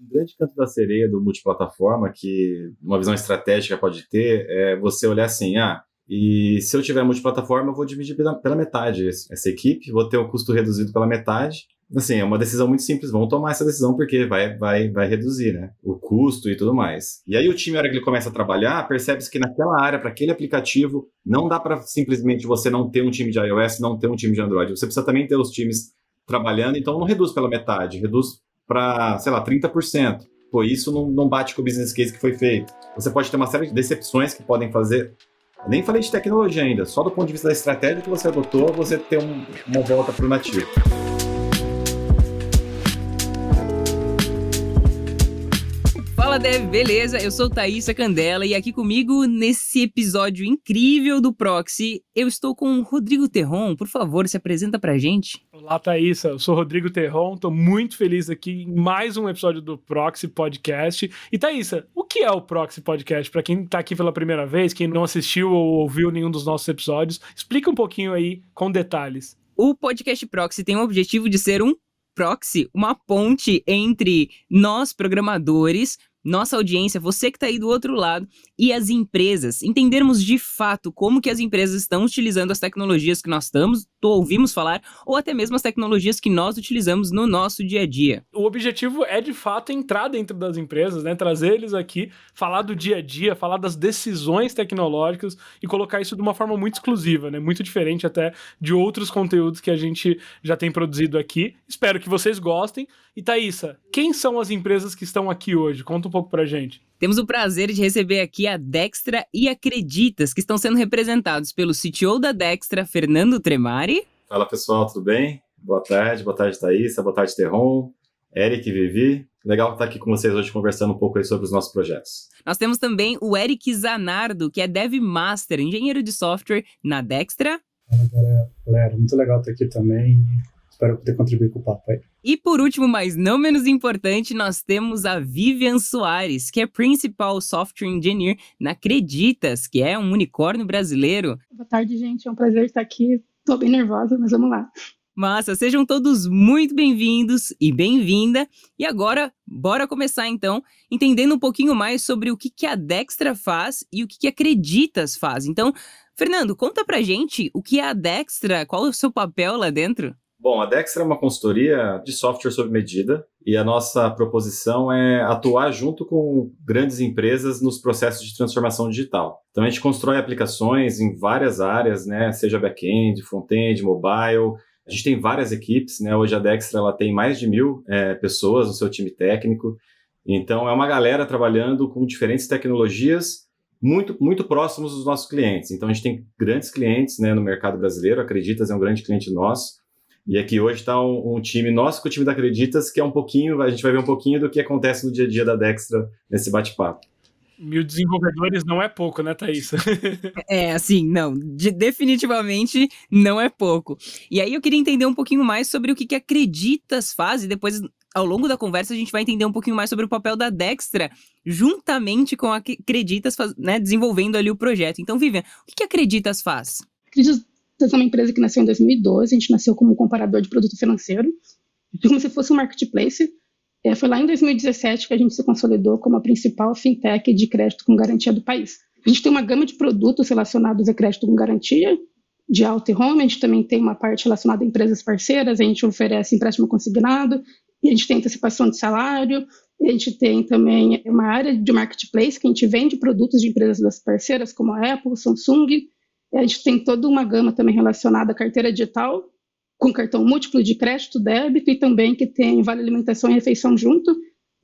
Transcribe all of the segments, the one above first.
Um grande canto da sereia do multiplataforma, que uma visão estratégica pode ter, é você olhar assim, ah, e se eu tiver multiplataforma, eu vou dividir pela, pela metade essa equipe, vou ter o custo reduzido pela metade, assim, é uma decisão muito simples. Vamos tomar essa decisão porque vai, vai, vai reduzir, né? O custo e tudo mais. E aí o time, na hora que ele começa a trabalhar, percebe-se que naquela área, para aquele aplicativo, não dá para simplesmente você não ter um time de iOS, não ter um time de Android. Você precisa também ter os times trabalhando, então não reduz pela metade, reduz para, sei lá, 30%. Pô, isso não, não bate com o business case que foi feito. Você pode ter uma série de decepções que podem fazer nem falei de tecnologia ainda, só do ponto de vista da estratégia que você adotou, você ter um, uma volta para o nativo. Dev, beleza? Eu sou Thaisa Candela e aqui comigo nesse episódio incrível do Proxy, eu estou com o Rodrigo Terron. Por favor, se apresenta pra gente. Olá, Thaisa. Eu sou Rodrigo Terron, tô muito feliz aqui em mais um episódio do Proxy Podcast. E Thaisa, o que é o Proxy Podcast? Para quem tá aqui pela primeira vez, quem não assistiu ou ouviu nenhum dos nossos episódios, explica um pouquinho aí com detalhes. O podcast Proxy tem o objetivo de ser um proxy, uma ponte entre nós programadores nossa audiência, você que está aí do outro lado, e as empresas, entendermos de fato como que as empresas estão utilizando as tecnologias que nós estamos, ouvimos falar, ou até mesmo as tecnologias que nós utilizamos no nosso dia a dia. O objetivo é de fato entrar dentro das empresas, né? trazer eles aqui, falar do dia a dia, falar das decisões tecnológicas e colocar isso de uma forma muito exclusiva, né? muito diferente até de outros conteúdos que a gente já tem produzido aqui. Espero que vocês gostem. E Thaisa, quem são as empresas que estão aqui hoje? Conta um pouco pra gente. Temos o prazer de receber aqui a Dextra e Acreditas, que estão sendo representados pelo CTO da Dextra, Fernando Tremari. Fala pessoal, tudo bem? Boa tarde, boa tarde Thaisa, boa tarde Terron, Eric e Vivi. Legal estar aqui com vocês hoje conversando um pouco sobre os nossos projetos. Nós temos também o Eric Zanardo, que é Dev Master, engenheiro de software na Dextra. Fala galera, muito legal estar aqui também. Espero poder contribuir com o papo aí. E por último, mas não menos importante, nós temos a Vivian Soares, que é Principal Software Engineer na Creditas, que é um unicórnio brasileiro. Boa tarde, gente. É um prazer estar aqui. Tô bem nervosa, mas vamos lá. Massa, sejam todos muito bem-vindos e bem-vinda. E agora, bora começar então, entendendo um pouquinho mais sobre o que, que a Dextra faz e o que, que a Creditas faz. Então, Fernando, conta pra gente o que é a Dextra, qual é o seu papel lá dentro? Bom, a Dextra é uma consultoria de software sob medida e a nossa proposição é atuar junto com grandes empresas nos processos de transformação digital. Então a gente constrói aplicações em várias áreas, né, seja back-end, front-end, mobile. A gente tem várias equipes, né? Hoje a Dextra ela tem mais de mil é, pessoas no seu time técnico. Então é uma galera trabalhando com diferentes tecnologias muito, muito próximos dos nossos clientes. Então a gente tem grandes clientes né, no mercado brasileiro, Acreditas é um grande cliente nosso. E aqui hoje está um, um, time nosso com o time da Acreditas, que é um pouquinho, a gente vai ver um pouquinho do que acontece no dia a dia da Dextra nesse bate-papo. Mil desenvolvedores não é pouco, né, Thaís? é, assim, não, de, definitivamente não é pouco. E aí eu queria entender um pouquinho mais sobre o que, que Acreditas faz, e depois, ao longo da conversa, a gente vai entender um pouquinho mais sobre o papel da Dextra, juntamente com a Acreditas, né, desenvolvendo ali o projeto. Então, Vivian, o que, que Acreditas faz? Acreditas é uma empresa que nasceu em 2012, a gente nasceu como comparador de produto financeiro, como se fosse um marketplace. É, foi lá em 2017 que a gente se consolidou como a principal fintech de crédito com garantia do país. A gente tem uma gama de produtos relacionados a crédito com garantia, de auto e home, a gente também tem uma parte relacionada a empresas parceiras, a gente oferece empréstimo consignado, e a gente tem antecipação de salário, a gente tem também uma área de marketplace que a gente vende produtos de empresas das parceiras, como a Apple, Samsung, a gente tem toda uma gama também relacionada à carteira digital, com cartão múltiplo de crédito, débito e também que tem vale alimentação e refeição junto.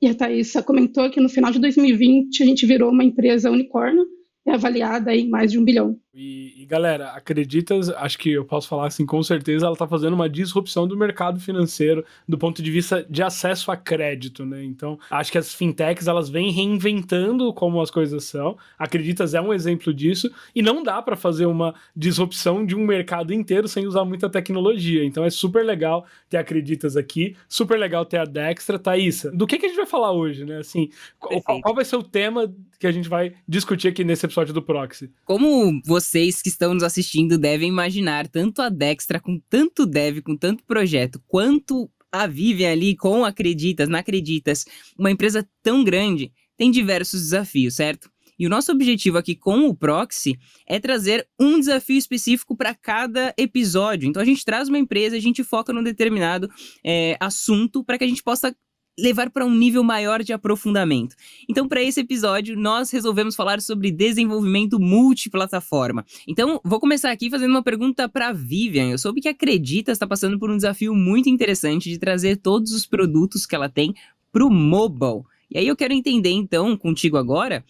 E a Thaisa comentou que no final de 2020 a gente virou uma empresa unicórnio, é avaliada em mais de um bilhão. E, e, galera, acredita, acho que eu posso falar assim com certeza, ela está fazendo uma disrupção do mercado financeiro do ponto de vista de acesso a crédito, né? Então, acho que as fintechs elas vêm reinventando como as coisas são. Acreditas é um exemplo disso e não dá para fazer uma disrupção de um mercado inteiro sem usar muita tecnologia. Então, é super legal ter Acreditas aqui, super legal ter a Dextra, Thaisa. Do que, que a gente vai falar hoje, né? Assim, qual, qual vai ser o tema que a gente vai discutir aqui nesse episódio do Proxy? Como você vocês que estão nos assistindo devem imaginar tanto a Dextra com tanto dev, com tanto projeto, quanto A Vivian ali com Acreditas, na Acreditas, uma empresa tão grande, tem diversos desafios, certo? E o nosso objetivo aqui com o Proxy é trazer um desafio específico para cada episódio. Então a gente traz uma empresa, a gente foca num determinado é, assunto para que a gente possa levar para um nível maior de aprofundamento. Então, para esse episódio, nós resolvemos falar sobre desenvolvimento multiplataforma. Então, vou começar aqui fazendo uma pergunta para Vivian. Eu soube que acredita está passando por um desafio muito interessante de trazer todos os produtos que ela tem para o mobile. E aí eu quero entender então contigo agora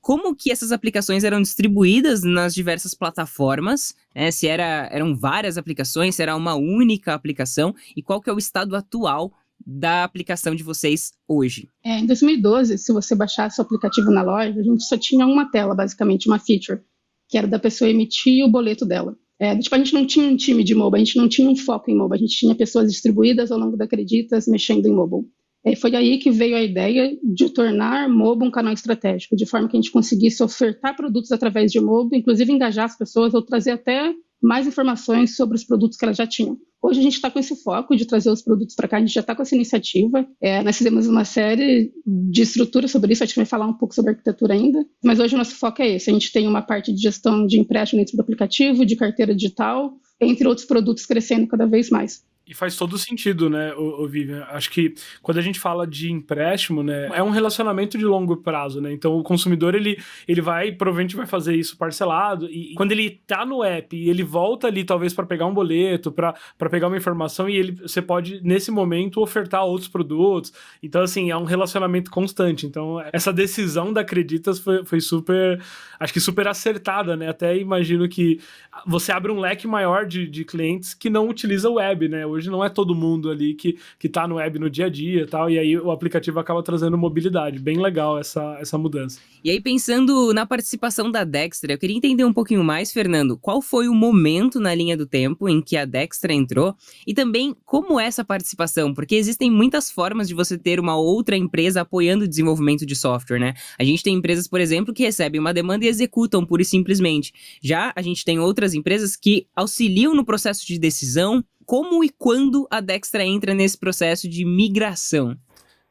como que essas aplicações eram distribuídas nas diversas plataformas, né? se era, eram várias aplicações, se era uma única aplicação e qual que é o estado atual da aplicação de vocês hoje? É, em 2012, se você baixasse o aplicativo na loja, a gente só tinha uma tela, basicamente, uma feature, que era da pessoa emitir o boleto dela. É, tipo, a gente não tinha um time de mobile, a gente não tinha um foco em mobile, a gente tinha pessoas distribuídas ao longo da Acreditas mexendo em mobile. É, foi aí que veio a ideia de tornar mobile um canal estratégico, de forma que a gente conseguisse ofertar produtos através de mobile, inclusive engajar as pessoas ou trazer até mais informações sobre os produtos que elas já tinham. Hoje a gente está com esse foco de trazer os produtos para cá, a gente já está com essa iniciativa. É, nós fizemos uma série de estruturas sobre isso, a gente vai falar um pouco sobre arquitetura ainda, mas hoje o nosso foco é esse. A gente tem uma parte de gestão de empréstimo dentro do aplicativo, de carteira digital, entre outros produtos crescendo cada vez mais. E faz todo sentido, né, o, Vivian? Acho que quando a gente fala de empréstimo, né, é um relacionamento de longo prazo, né? Então o consumidor ele, ele vai, provavelmente vai fazer isso parcelado e, e quando ele tá no app e ele volta ali talvez para pegar um boleto, para pegar uma informação e ele você pode nesse momento ofertar outros produtos. Então assim, é um relacionamento constante. Então essa decisão da Acreditas foi, foi super, acho que super acertada, né? Até imagino que você abre um leque maior de, de clientes que não utiliza o web, né? Hoje não é todo mundo ali que, que tá no web no dia a dia e tal, e aí o aplicativo acaba trazendo mobilidade. Bem legal essa, essa mudança. E aí, pensando na participação da Dextra, eu queria entender um pouquinho mais, Fernando, qual foi o momento na linha do tempo em que a Dextra entrou e também como é essa participação, porque existem muitas formas de você ter uma outra empresa apoiando o desenvolvimento de software, né? A gente tem empresas, por exemplo, que recebem uma demanda e executam pura e simplesmente. Já a gente tem outras empresas que auxiliam no processo de decisão, como e quando a Dextra entra nesse processo de migração?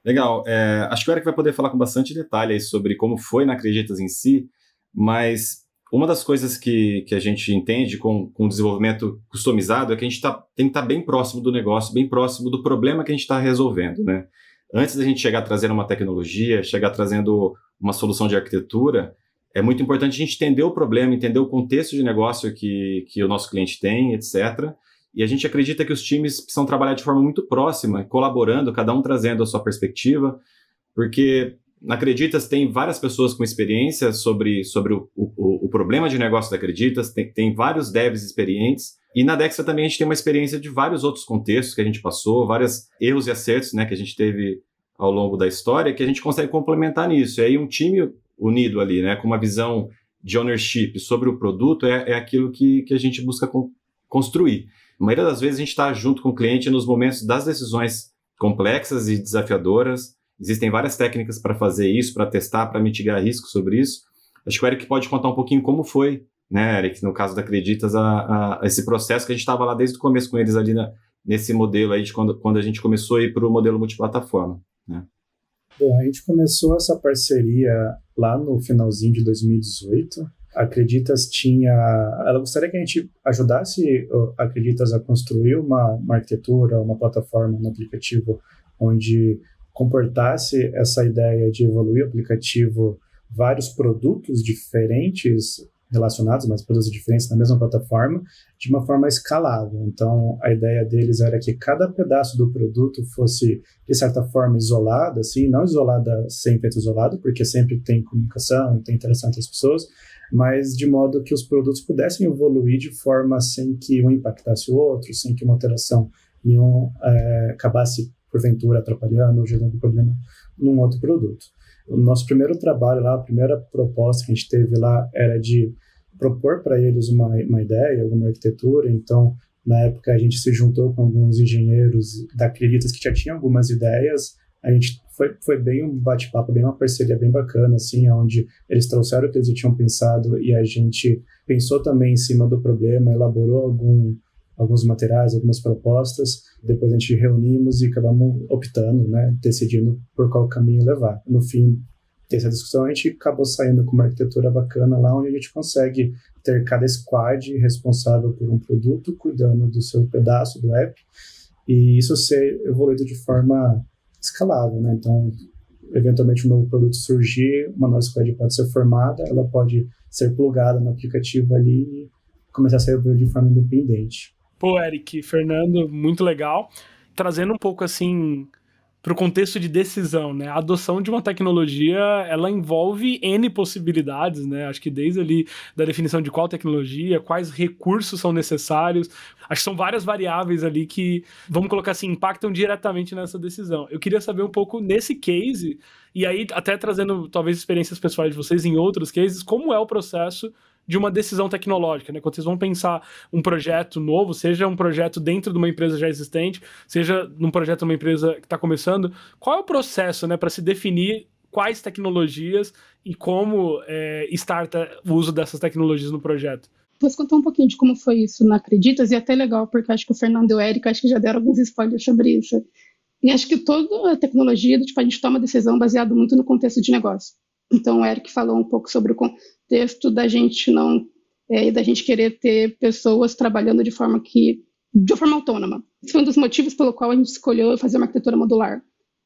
Legal. É, acho que o Eric vai poder falar com bastante detalhe sobre como foi na Acreditas em si, mas uma das coisas que, que a gente entende com, com o desenvolvimento customizado é que a gente tá, tem que estar tá bem próximo do negócio, bem próximo do problema que a gente está resolvendo, né? Antes da gente chegar trazendo uma tecnologia, chegar trazendo uma solução de arquitetura, é muito importante a gente entender o problema, entender o contexto de negócio que, que o nosso cliente tem, etc., e a gente acredita que os times precisam trabalhar de forma muito próxima, colaborando, cada um trazendo a sua perspectiva, porque na Acreditas tem várias pessoas com experiência sobre, sobre o, o, o problema de negócio da Acreditas, tem, tem vários devs experientes, e na Dexter também a gente tem uma experiência de vários outros contextos que a gente passou, vários erros e acertos né, que a gente teve ao longo da história, que a gente consegue complementar nisso. E aí um time unido ali, né, com uma visão de ownership sobre o produto, é, é aquilo que, que a gente busca con construir. A maioria das vezes a gente está junto com o cliente nos momentos das decisões complexas e desafiadoras. Existem várias técnicas para fazer isso, para testar, para mitigar riscos sobre isso. Acho que o Eric pode contar um pouquinho como foi, né, Eric, no caso da Acreditas, a, a esse processo que a gente estava lá desde o começo com eles ali na, nesse modelo aí de quando, quando a gente começou a ir para o modelo multiplataforma. Né? Bom, a gente começou essa parceria lá no finalzinho de 2018 Acreditas tinha. Ela gostaria que a gente ajudasse Acreditas a construir uma, uma arquitetura, uma plataforma, um aplicativo onde comportasse essa ideia de evoluir o aplicativo, vários produtos diferentes relacionados, mas produtos diferentes na mesma plataforma, de uma forma escalável. Então, a ideia deles era que cada pedaço do produto fosse, de certa forma, isolado, assim, não isolada sempre isolado, porque sempre tem comunicação, tem interação entre as pessoas, mas de modo que os produtos pudessem evoluir de forma sem que um impactasse o outro, sem que uma alteração e um, é, acabasse, porventura, atrapalhando ou gerando problema num outro produto. O nosso primeiro trabalho lá, a primeira proposta que a gente teve lá era de propor para eles uma, uma ideia, alguma arquitetura, então na época a gente se juntou com alguns engenheiros da Acreditas que já tinham algumas ideias, a gente foi, foi bem um bate-papo, bem uma parceria bem bacana, assim, onde eles trouxeram o que eles tinham pensado e a gente pensou também em cima do problema, elaborou algum, alguns materiais, algumas propostas. Depois a gente reunimos e acabamos optando, né, decidindo por qual caminho levar. No fim dessa discussão, a gente acabou saindo com uma arquitetura bacana lá, onde a gente consegue ter cada squad responsável por um produto, cuidando do seu pedaço do app, e isso ser evoluído de forma escalável, né? Então, eventualmente um novo produto surgir, uma nova squad pode ser formada, ela pode ser plugada no aplicativo ali e começar a evoluído de forma independente. Pô, Eric, Fernando, muito legal. Trazendo um pouco assim para o contexto de decisão, né? A adoção de uma tecnologia, ela envolve N possibilidades, né? Acho que desde ali da definição de qual tecnologia, quais recursos são necessários, acho que são várias variáveis ali que, vamos colocar assim, impactam diretamente nessa decisão. Eu queria saber um pouco nesse case, e aí até trazendo talvez experiências pessoais de vocês em outros cases, como é o processo de uma decisão tecnológica, né? Quando vocês vão pensar um projeto novo, seja um projeto dentro de uma empresa já existente, seja num projeto de uma empresa que está começando, qual é o processo, né, para se definir quais tecnologias e como é, starta o uso dessas tecnologias no projeto? Posso contar um pouquinho de como foi isso na Acreditas, e é até legal, porque acho que o Fernando e o Érico acho que já deram alguns spoilers sobre isso. E acho que toda a tecnologia, tipo, a gente toma decisão baseado muito no contexto de negócio. Então, o Eric falou um pouco sobre o contexto da gente não é, da gente querer ter pessoas trabalhando de forma que de forma autônoma. Esse foi um dos motivos pelo qual a gente escolheu fazer uma arquitetura modular.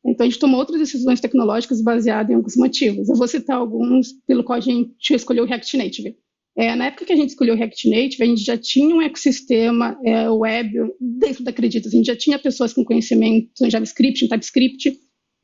Então, a gente tomou outras decisões tecnológicas baseadas em alguns motivos. Eu vou citar alguns pelo qual a gente escolheu React Native. É, na época que a gente escolheu React Native, a gente já tinha um ecossistema é, web dentro da Acredita. A gente já tinha pessoas com conhecimento em JavaScript, em TypeScript,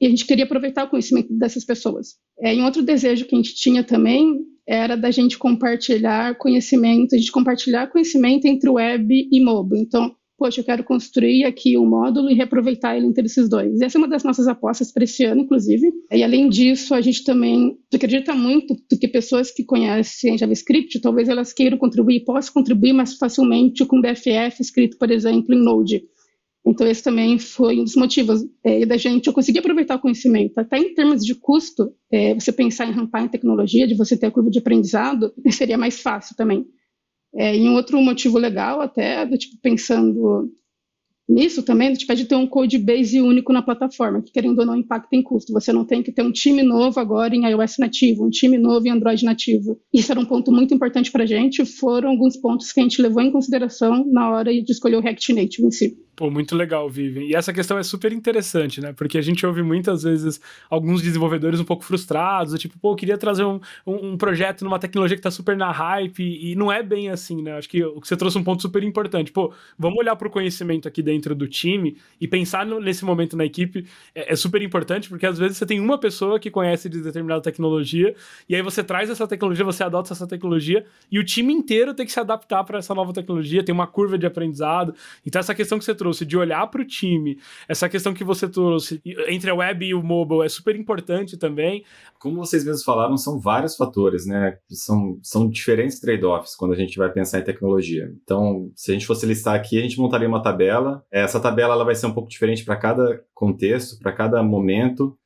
e a gente queria aproveitar o conhecimento dessas pessoas. É, e um outro desejo que a gente tinha também era da gente compartilhar conhecimento, a gente compartilhar conhecimento entre web e mobile. Então, poxa, eu quero construir aqui um módulo e reaproveitar ele entre esses dois. Essa é uma das nossas apostas para esse ano, inclusive. E além disso, a gente também acredita muito que pessoas que conhecem JavaScript, talvez elas queiram contribuir, possam contribuir mais facilmente com BFF escrito, por exemplo, em Node. Então, esse também foi um dos motivos é, da gente eu conseguir aproveitar o conhecimento. Até em termos de custo, é, você pensar em rampar em tecnologia, de você ter a curva de aprendizado, seria mais fácil também. É, e um outro motivo legal, até, do tipo, pensando nisso também, tipo, é de ter um code base único na plataforma, que querendo ou não impacta em custo. Você não tem que ter um time novo agora em iOS nativo, um time novo em Android nativo. Isso era um ponto muito importante para a gente, foram alguns pontos que a gente levou em consideração na hora de escolher o React Native em si. Pô, muito legal, Vivian. E essa questão é super interessante, né? Porque a gente ouve muitas vezes alguns desenvolvedores um pouco frustrados, tipo, pô, eu queria trazer um, um, um projeto numa tecnologia que tá super na hype, e, não é bem assim, né? Acho que o que você trouxe um ponto super importante. Pô, vamos olhar para o conhecimento aqui dentro do time e pensar no, nesse momento na equipe é, é, super importante, porque às vezes você tem uma pessoa que conhece de determinada tecnologia, e aí você traz essa tecnologia, você adota essa tecnologia, e o time inteiro tem que se adaptar para essa nova tecnologia, tem uma curva de aprendizado. Então, essa questão que você trouxe trouxe, de olhar para o time, essa questão que você trouxe entre a web e o mobile é super importante também. Como vocês mesmos falaram, são vários fatores, né? São, são diferentes trade-offs quando a gente vai pensar em tecnologia. Então, se a gente fosse listar aqui, a gente montaria uma tabela. Essa tabela ela vai ser um pouco diferente para cada contexto, para cada momento.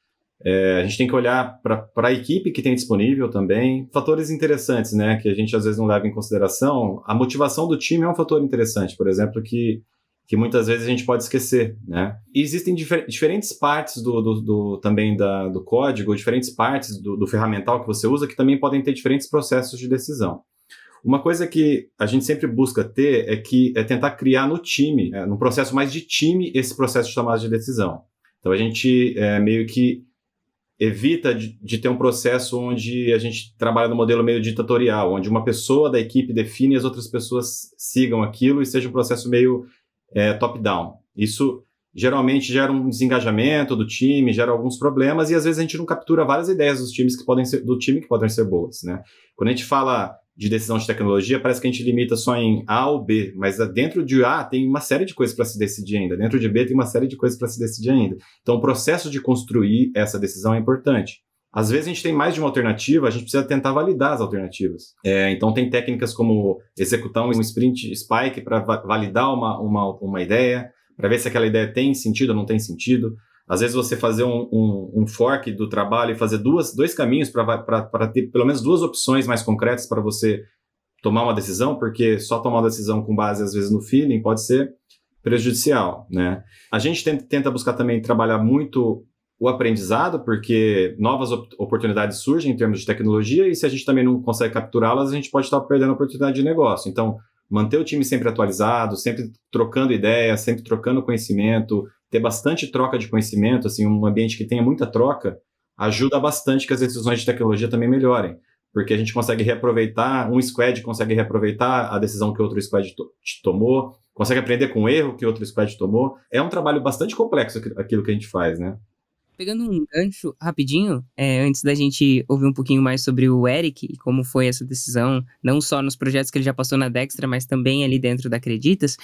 É, a gente tem que olhar para a equipe que tem disponível também. Fatores interessantes, né, que a gente às vezes não leva em consideração. A motivação do time é um fator interessante, por exemplo, que que muitas vezes a gente pode esquecer, né? E existem difer diferentes partes do, do, do, também da, do código, diferentes partes do, do ferramental que você usa que também podem ter diferentes processos de decisão. Uma coisa que a gente sempre busca ter é que é tentar criar no time, é, no processo mais de time, esse processo de tomada de decisão. Então a gente é, meio que evita de, de, ter um processo onde a gente trabalha no modelo meio ditatorial, onde uma pessoa da equipe define e as outras pessoas sigam aquilo e seja um processo meio é, top-down. Isso geralmente gera um desengajamento do time, gera alguns problemas e às vezes a gente não captura várias ideias dos times que podem ser, do time que podem ser boas, né? Quando a gente fala de decisão de tecnologia, parece que a gente limita só em A ou B, mas dentro de A tem uma série de coisas para se decidir ainda, dentro de B tem uma série de coisas para se decidir ainda. Então o processo de construir essa decisão é importante. Às vezes a gente tem mais de uma alternativa, a gente precisa tentar validar as alternativas. É, então tem técnicas como executar um sprint spike para validar uma, uma, uma ideia, para ver se aquela ideia tem sentido ou não tem sentido. Às vezes você fazer um, um, um fork do trabalho e fazer duas, dois caminhos para ter pelo menos duas opções mais concretas para você tomar uma decisão, porque só tomar uma decisão com base, às vezes, no feeling pode ser prejudicial, né? A gente tenta, tenta buscar também trabalhar muito o aprendizado, porque novas op oportunidades surgem em termos de tecnologia, e se a gente também não consegue capturá-las, a gente pode estar perdendo a oportunidade de negócio. Então, manter o time sempre atualizado, sempre trocando ideias, sempre trocando conhecimento, ter bastante troca de conhecimento, assim, um ambiente que tenha muita troca, ajuda bastante que as decisões de tecnologia também melhorem. Porque a gente consegue reaproveitar, um squad consegue reaproveitar a decisão que outro squad to tomou, consegue aprender com o erro que outro squad tomou. É um trabalho bastante complexo aquilo que a gente faz, né? Pegando um gancho rapidinho, é, antes da gente ouvir um pouquinho mais sobre o Eric e como foi essa decisão, não só nos projetos que ele já passou na Dextra, mas também ali dentro da Acreditas,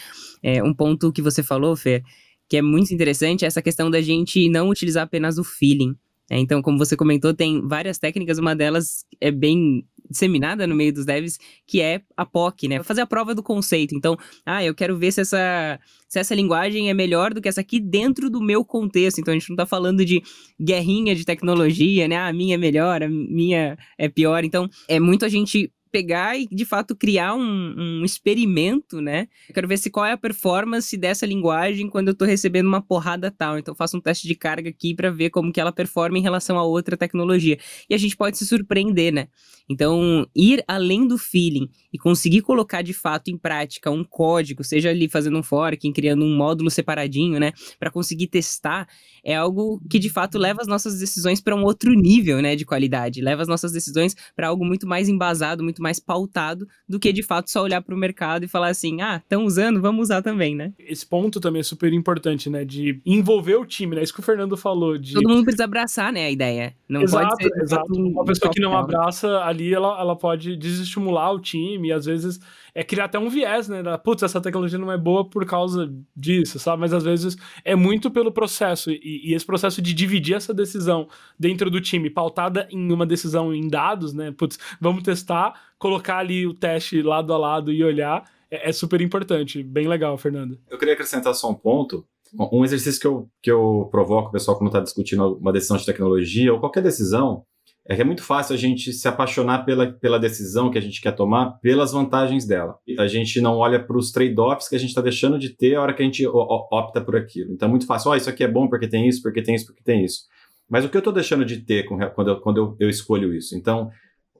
é, um ponto que você falou, Fer, que é muito interessante, é essa questão da gente não utilizar apenas o feeling. É, então, como você comentou, tem várias técnicas, uma delas é bem disseminada no meio dos devs, que é a POC, né? Fazer a prova do conceito. Então, ah, eu quero ver se essa, se essa linguagem é melhor do que essa aqui dentro do meu contexto. Então, a gente não tá falando de guerrinha de tecnologia, né? Ah, a minha é melhor, a minha é pior. Então, é muito a gente pegar e de fato criar um, um, experimento, né? Eu quero ver se qual é a performance dessa linguagem quando eu estou recebendo uma porrada tal. Então eu faço um teste de carga aqui para ver como que ela performa em relação a outra tecnologia. E a gente pode se surpreender, né? Então, ir além do feeling e conseguir colocar de fato em prática um código, seja ali fazendo um forking, criando um módulo separadinho, né, para conseguir testar, é algo que de fato leva as nossas decisões para um outro nível, né, de qualidade, leva as nossas decisões para algo muito mais embasado, muito mais pautado do que de fato só olhar para o mercado e falar assim: "Ah, estão usando, vamos usar também", né? Esse ponto também é super importante, né, de envolver o time, né? Isso que o Fernando falou de Todo mundo precisa abraçar, né, a ideia. Não exato, pode ser exato. Uma pessoa que não abraça ali, ela, ela pode desestimular o time e às vezes é criar até um viés, né? Da, Putz, essa tecnologia não é boa por causa disso, sabe? Mas às vezes é muito pelo processo. E, e, esse processo de dividir essa decisão dentro do time, pautada em uma decisão em dados, né? Putz, vamos testar, colocar ali o teste lado a lado e olhar. É, é super importante. Bem legal, Fernando. Eu queria acrescentar só um ponto. Um exercício que eu, que eu provoco o pessoal quando está discutindo uma decisão de tecnologia ou qualquer decisão é que é muito fácil a gente se apaixonar pela, pela decisão que a gente quer tomar pelas vantagens dela. A gente não olha para os trade-offs que a gente está deixando de ter a hora que a gente opta por aquilo. Então é muito fácil, ó, oh, isso aqui é bom porque tem isso, porque tem isso, porque tem isso. Mas o que eu estou deixando de ter quando, eu, quando eu, eu escolho isso? Então,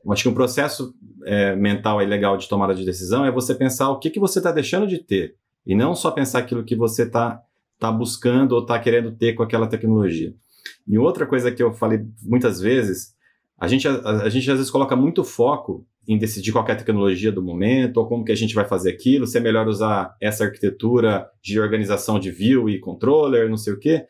acho que um processo é, mental e legal de tomada de decisão é você pensar o que, que você está deixando de ter. E não só pensar aquilo que você está tá buscando ou está querendo ter com aquela tecnologia. E outra coisa que eu falei muitas vezes a gente, a, a, gente às vezes coloca muito foco em decidir qualquer tecnologia do momento, ou como que a gente vai fazer aquilo, se é melhor usar essa arquitetura de organização de view e controller, não sei o quê.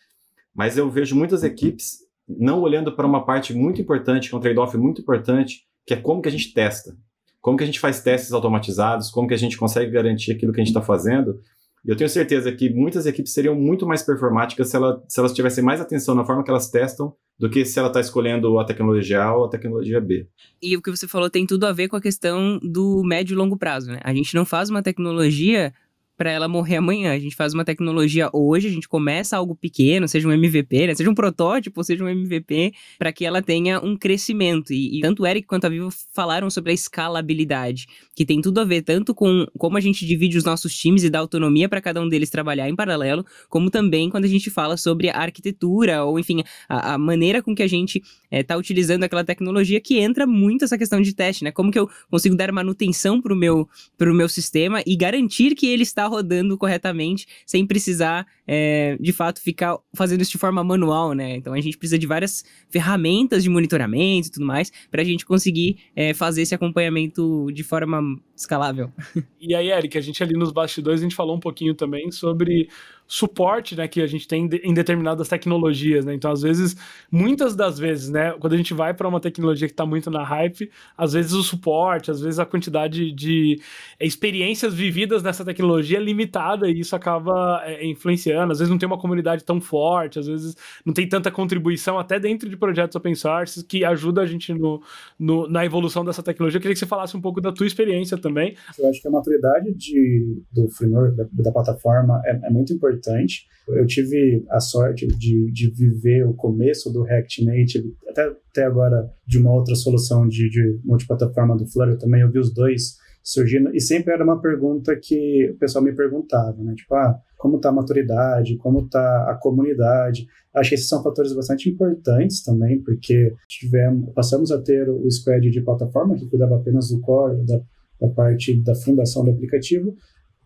Mas eu vejo muitas equipes não olhando para uma parte muito importante, que é um trade-off muito importante, que é como que a gente testa. Como que a gente faz testes automatizados, como que a gente consegue garantir aquilo que a gente está fazendo. Eu tenho certeza que muitas equipes seriam muito mais performáticas se, ela, se elas tivessem mais atenção na forma que elas testam do que se ela está escolhendo a tecnologia A ou a tecnologia B. E o que você falou tem tudo a ver com a questão do médio e longo prazo, né? A gente não faz uma tecnologia para ela morrer amanhã. A gente faz uma tecnologia hoje, a gente começa algo pequeno, seja um MVP, né? seja um protótipo, seja um MVP, para que ela tenha um crescimento. E, e, tanto o Eric quanto a Vivo falaram sobre a escalabilidade, que tem tudo a ver tanto com como a gente divide os nossos times e dá autonomia para cada um deles trabalhar em paralelo, como também quando a gente fala sobre a arquitetura, ou enfim, a, a maneira com que a gente está é, utilizando aquela tecnologia, que entra muito essa questão de teste, né? Como que eu consigo dar manutenção para o meu, meu sistema e garantir que ele está rodando corretamente, sem precisar, é, de fato, ficar fazendo isso de forma manual, né? Então a gente precisa de várias ferramentas de monitoramento e tudo mais, para a gente conseguir é, fazer esse acompanhamento de forma escalável. E aí, Eric, a gente ali nos bastidores, a gente falou um pouquinho também sobre suporte né, que a gente tem em determinadas tecnologias, né? Então, às vezes, muitas das vezes, né, quando a gente vai para uma tecnologia que está muito na hype, às vezes o suporte, às vezes a quantidade de experiências vividas nessa tecnologia é limitada e isso acaba é, influenciando. Às vezes não tem uma comunidade tão forte, às vezes não tem tanta contribuição até dentro de projetos open source que ajuda a gente no, no na evolução dessa tecnologia. Eu queria que você falasse um pouco da tua experiência também. Eu acho que a maturidade de, do framework, da, da plataforma, é, é muito importante. Eu tive a sorte de, de viver o começo do React Native, até, até agora de uma outra solução de, de multiplataforma do Flutter também. Eu vi os dois surgindo, e sempre era uma pergunta que o pessoal me perguntava, né? Tipo, ah, como está a maturidade, como está a comunidade. Acho que esses são fatores bastante importantes também, porque tivemos, passamos a ter o squad de plataforma, que cuidava apenas do core, da, da parte da fundação do aplicativo,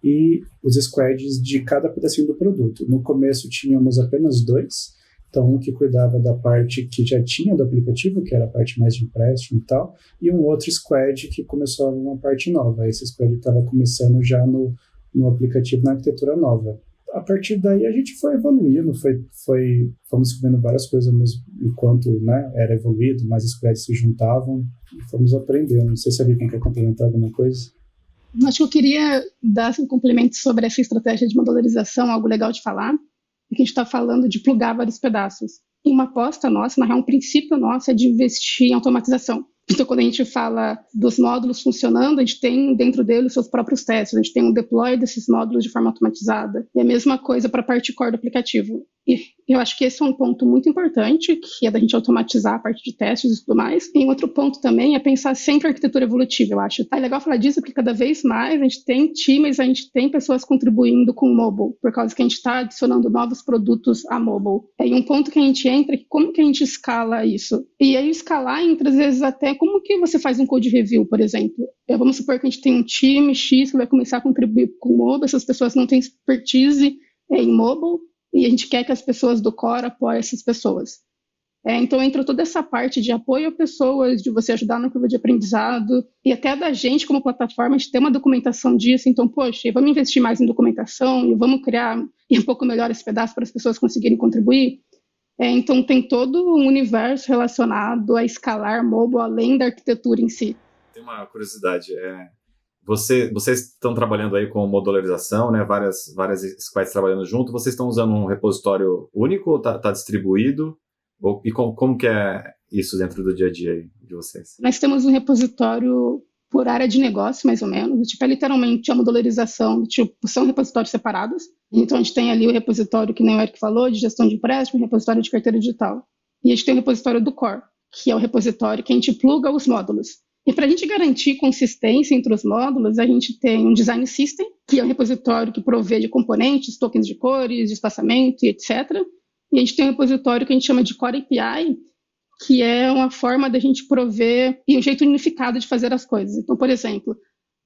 e os squads de cada pedacinho do produto. No começo tínhamos apenas dois, então, um que cuidava da parte que já tinha do aplicativo, que era a parte mais de empréstimo e tal, e um outro squad que começou uma parte nova. Esse squad estava começando já no, no aplicativo, na arquitetura nova. A partir daí a gente foi evoluindo, foi, foi, fomos descobrindo várias coisas enquanto né, era evoluído, mais squads se juntavam e fomos aprendendo. Não sei se alguém quer complementar alguma coisa. Acho que eu queria dar um complemento sobre essa estratégia de modularização, algo legal de falar que a gente está falando de plugar vários pedaços. E uma aposta nossa, na real, um princípio nosso é de investir em automatização. Então, quando a gente fala dos módulos funcionando, a gente tem dentro dele seus próprios testes, a gente tem um deploy desses módulos de forma automatizada. E a mesma coisa para a parte core do aplicativo. E eu acho que esse é um ponto muito importante, que é da gente automatizar a parte de testes e tudo mais. E um outro ponto também é pensar sempre a arquitetura evolutiva, eu acho. É legal falar disso porque cada vez mais a gente tem times, a gente tem pessoas contribuindo com o mobile, por causa que a gente está adicionando novos produtos a mobile. E um ponto que a gente entra é como que a gente escala isso? E aí escalar entra às vezes até como que você faz um code review, por exemplo. Vamos supor que a gente tem um time X que vai começar a contribuir com o mobile, essas pessoas não têm expertise em mobile, e a gente quer que as pessoas do core apoiem essas pessoas. É, então entra toda essa parte de apoio a pessoas, de você ajudar na curva de aprendizado, e até da gente como plataforma, gente tem uma documentação disso, então, poxa, vamos investir mais em documentação, e vamos criar um pouco melhor esse pedaço para as pessoas conseguirem contribuir. É, então tem todo um universo relacionado a escalar mobile além da arquitetura em si. Tem uma curiosidade, é, você, vocês estão trabalhando aí com modularização, né? Várias, várias squads trabalhando junto. Vocês estão usando um repositório único ou está tá distribuído? Ou, e com, como que é isso dentro do dia a dia de vocês? Nós temos um repositório por área de negócio, mais ou menos. Tipo, é literalmente a modularização, tipo, são repositórios separados. Então, a gente tem ali o repositório que nem o Eric falou, de gestão de empréstimo, repositório de carteira digital. E a gente tem o repositório do Core, que é o repositório que a gente pluga os módulos. E para a gente garantir consistência entre os módulos, a gente tem um design system, que é um repositório que provê de componentes, tokens de cores, de espaçamento e etc. E a gente tem um repositório que a gente chama de Core API, que é uma forma da gente prover e um jeito unificado de fazer as coisas. Então, por exemplo,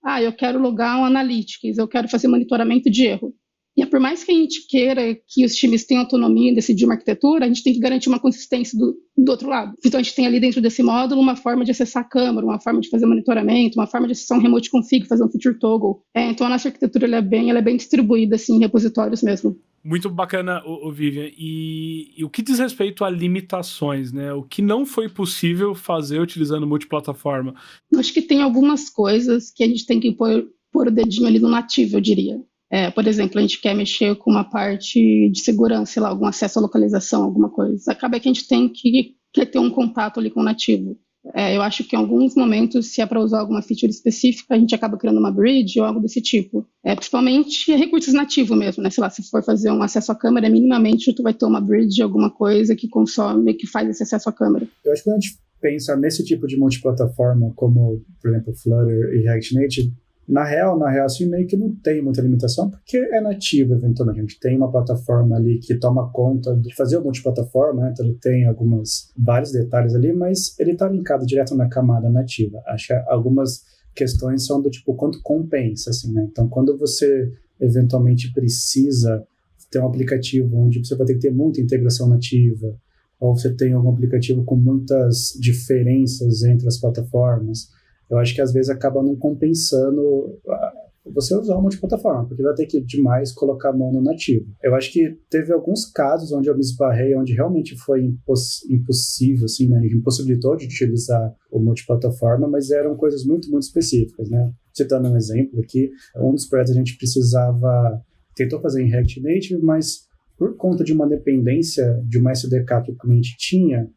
ah, eu quero logar um Analytics, eu quero fazer monitoramento de erro. E é por mais que a gente queira que os times tenham autonomia em decidir uma arquitetura, a gente tem que garantir uma consistência do, do outro lado. Então a gente tem ali dentro desse módulo uma forma de acessar a câmera, uma forma de fazer monitoramento, uma forma de acessar um remote config, fazer um feature toggle. É, então a nossa arquitetura é, bem, ela é bem distribuída assim, em repositórios mesmo. Muito bacana, o, Vivian. E, e, o que diz respeito a limitações, né? O que não foi possível fazer utilizando multiplataforma? Acho que tem algumas coisas que a gente tem que pôr, pôr o dedinho ali no nativo, eu diria. É, por exemplo, a gente quer mexer com uma parte de segurança, sei lá, algum acesso à localização, alguma coisa. Acaba que a gente tem que, que ter um contato ali com o nativo. É, eu acho que em alguns momentos, se é para usar alguma feature específica, a gente acaba criando uma bridge ou algo desse tipo. É, principalmente recursos nativos mesmo, né? Sei lá, se for fazer um acesso à câmera, minimamente tu vai ter uma bridge, alguma coisa que consome, que faz esse acesso à câmera. Eu acho que quando a gente pensa nesse tipo de multiplataforma, como, por exemplo, Flutter e React Native, na real, na real, assim, meio que não tem muita limitação, porque é nativo, eventualmente. A gente tem uma plataforma ali que toma conta de fazer o multiplataforma, né? então ele tem algumas, vários detalhes ali, mas ele está linkado direto na camada nativa. Acho que algumas questões são do tipo, quanto compensa, assim, né? Então, quando você eventualmente precisa ter um aplicativo onde você vai ter que ter muita integração nativa, ou você tem algum aplicativo com muitas diferenças entre as plataformas, eu acho que às vezes acaba não compensando ah, você usar uma multiplataforma, porque vai ter que demais colocar mão no nativo. Eu acho que teve alguns casos onde eu me esbarrei, onde realmente foi imposs impossível, assim, né, impossibilitou de utilizar o multiplataforma, mas eram coisas muito, muito específicas, né. Citando um exemplo aqui, um dos projetos a gente precisava, tentou fazer em React Native, mas por conta de uma dependência de uma SDK que o cliente tinha,